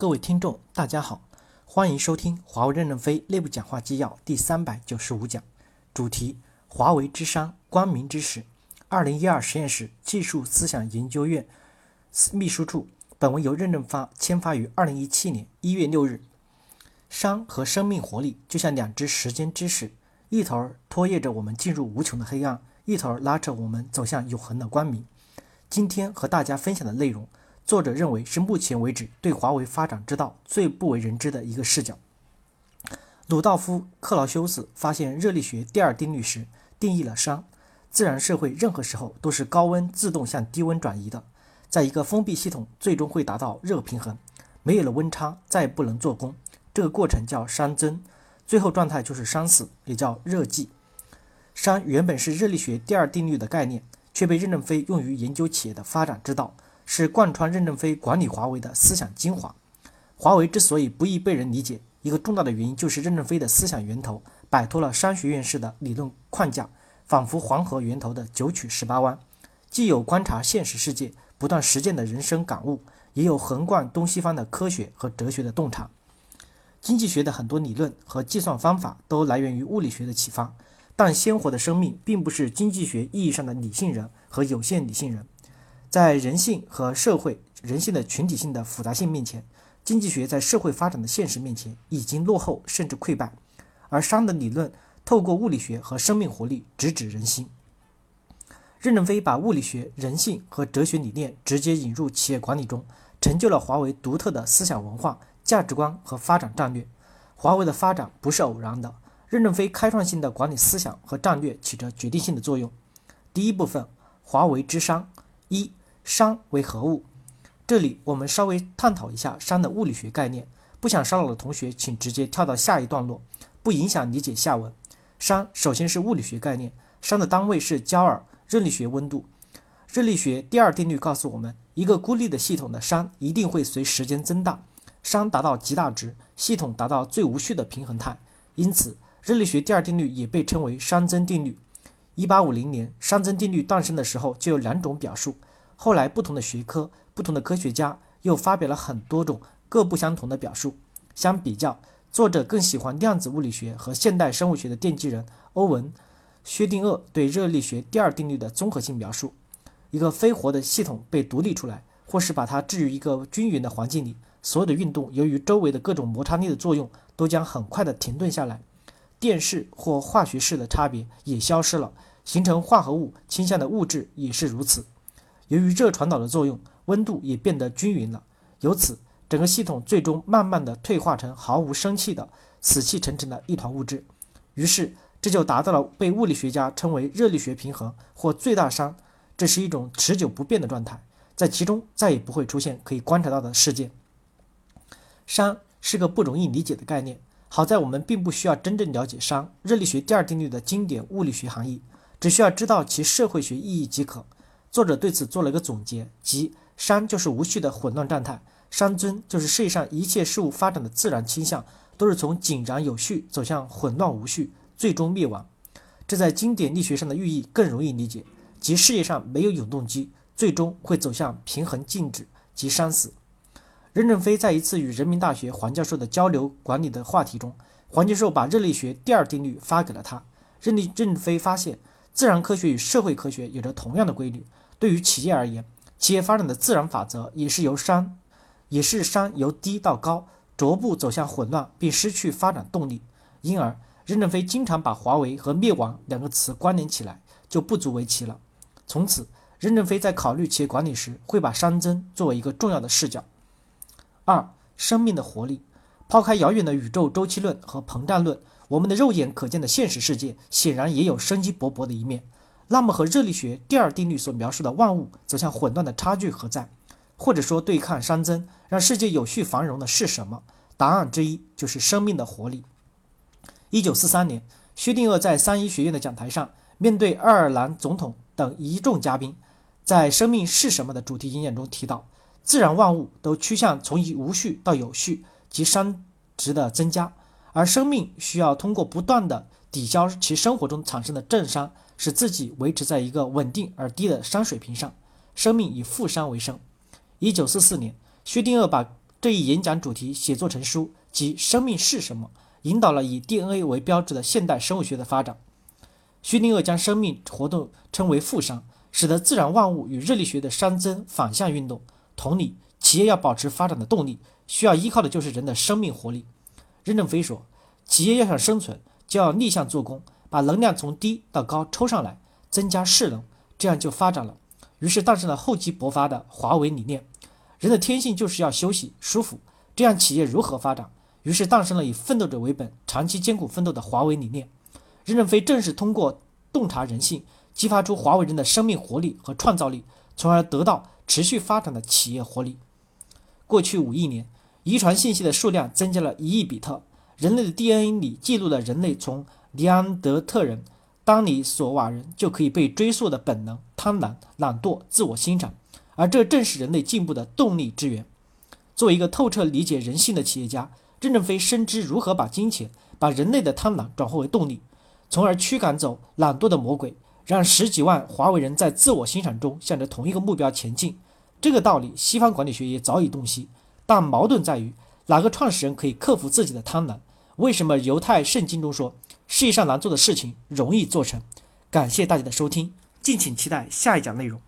各位听众，大家好，欢迎收听华为任正非内部讲话纪要第三百九十五讲，主题：华为之商，光明之始。二零一二实验室技术思想研究院秘书处。本文由任正发签发于二零一七年一月六日。商和生命活力就像两只时间之矢，一头拖曳着我们进入无穷的黑暗，一头拉着我们走向永恒的光明。今天和大家分享的内容。作者认为是目前为止对华为发展之道最不为人知的一个视角。鲁道夫·克劳修斯发现热力学第二定律时，定义了熵。自然社会任何时候都是高温自动向低温转移的，在一个封闭系统最终会达到热平衡，没有了温差再不能做功。这个过程叫熵增，最后状态就是熵死，也叫热寂。熵原本是热力学第二定律的概念，却被任正非用于研究企业的发展之道。是贯穿任正非管理华为的思想精华。华为之所以不易被人理解，一个重大的原因就是任正非的思想源头摆脱了商学院式的理论框架，仿佛黄河源头的九曲十八弯，既有观察现实世界、不断实践的人生感悟，也有横贯东西方的科学和哲学的洞察。经济学的很多理论和计算方法都来源于物理学的启发，但鲜活的生命并不是经济学意义上的理性人和有限理性人。在人性和社会人性的群体性的复杂性面前，经济学在社会发展的现实面前已经落后甚至溃败，而商的理论透过物理学和生命活力直指人心。任正非把物理学、人性和哲学理念直接引入企业管理中，成就了华为独特的思想文化、价值观和发展战略。华为的发展不是偶然的，任正非开创性的管理思想和战略起着决定性的作用。第一部分，华为之商一。熵为何物？这里我们稍微探讨一下熵的物理学概念。不想烧脑的同学，请直接跳到下一段落，不影响理解下文。熵首先是物理学概念，熵的单位是焦耳，热力学温度。热力学第二定律告诉我们，一个孤立的系统的熵一定会随时间增大，熵达到极大值，系统达到最无序的平衡态。因此，热力学第二定律也被称为熵增定律。一八五零年，熵增定律诞生的时候，就有两种表述。后来，不同的学科、不同的科学家又发表了很多种各不相同的表述。相比较，作者更喜欢量子物理学和现代生物学的奠基人欧文·薛定谔对热力学第二定律的综合性描述：一个非活的系统被独立出来，或是把它置于一个均匀的环境里，所有的运动由于周围的各种摩擦力的作用，都将很快的停顿下来。电势或化学式的差别也消失了，形成化合物倾向的物质也是如此。由于热传导的作用，温度也变得均匀了，由此整个系统最终慢慢的退化成毫无生气的死气沉沉的一团物质。于是这就达到了被物理学家称为热力学平衡或最大熵，这是一种持久不变的状态，在其中再也不会出现可以观察到的事件。熵是个不容易理解的概念，好在我们并不需要真正了解熵热力学第二定律的经典物理学含义，只需要知道其社会学意义即可。作者对此做了一个总结，即山就是无序的混乱状态，山尊就是世界上一切事物发展的自然倾向，都是从井然有序走向混乱无序，最终灭亡。这在经典力学上的寓意更容易理解，即世界上没有永动机，最终会走向平衡静止即山死。任正非在一次与人民大学黄教授的交流管理的话题中，黄教授把热力学第二定律发给了他，任力任正非发现，自然科学与社会科学有着同样的规律。对于企业而言，企业发展的自然法则也是由熵，也是熵由低到高，逐步走向混乱，并失去发展动力。因而，任正非经常把华为和灭亡两个词关联起来，就不足为奇了。从此，任正非在考虑企业管理时，会把熵增作为一个重要的视角。二、生命的活力。抛开遥远的宇宙周期论和膨胀论，我们的肉眼可见的现实世界显然也有生机勃勃的一面。那么和热力学第二定律所描述的万物走向混乱的差距何在？或者说，对抗熵增，让世界有序繁荣的是什么？答案之一就是生命的活力。一九四三年，薛定谔在三一学院的讲台上，面对爱尔兰总统等一众嘉宾，在“生命是什么”的主题演讲中提到，自然万物都趋向从无序到有序及熵值的增加，而生命需要通过不断的抵消其生活中产生的正熵。使自己维持在一个稳定而低的熵水平上，生命以负熵为生。一九四四年，薛定谔把这一演讲主题写作成书，即“生命是什么”，引导了以 DNA 为标志的现代生物学的发展。薛定谔将生命活动称为负熵，使得自然万物与热力学的熵增反向运动。同理，企业要保持发展的动力，需要依靠的就是人的生命活力。任正非说，企业要想生存，就要逆向做工，把能量从低到高抽上来，增加势能，这样就发展了。于是诞生了厚积薄发的华为理念。人的天性就是要休息、舒服，这样企业如何发展？于是诞生了以奋斗者为本、长期艰苦奋斗的华为理念。任正非正是通过洞察人性，激发出华为人的生命活力和创造力，从而得到持续发展的企业活力。过去五亿年，遗传信息的数量增加了一亿比特。人类的 DNA 里记录了人类从尼安德特人、当尼索瓦人就可以被追溯的本能、贪婪、懒惰、自我欣赏，而这正是人类进步的动力之源。作为一个透彻理解人性的企业家，任正非深知如何把金钱、把人类的贪婪转化为动力。从而驱赶走懒惰的魔鬼，让十几万华为人在自我欣赏中向着同一个目标前进。这个道理，西方管理学也早已洞悉。但矛盾在于，哪个创始人可以克服自己的贪婪？为什么犹太圣经中说，世界上难做的事情容易做成？感谢大家的收听，敬请期待下一讲内容。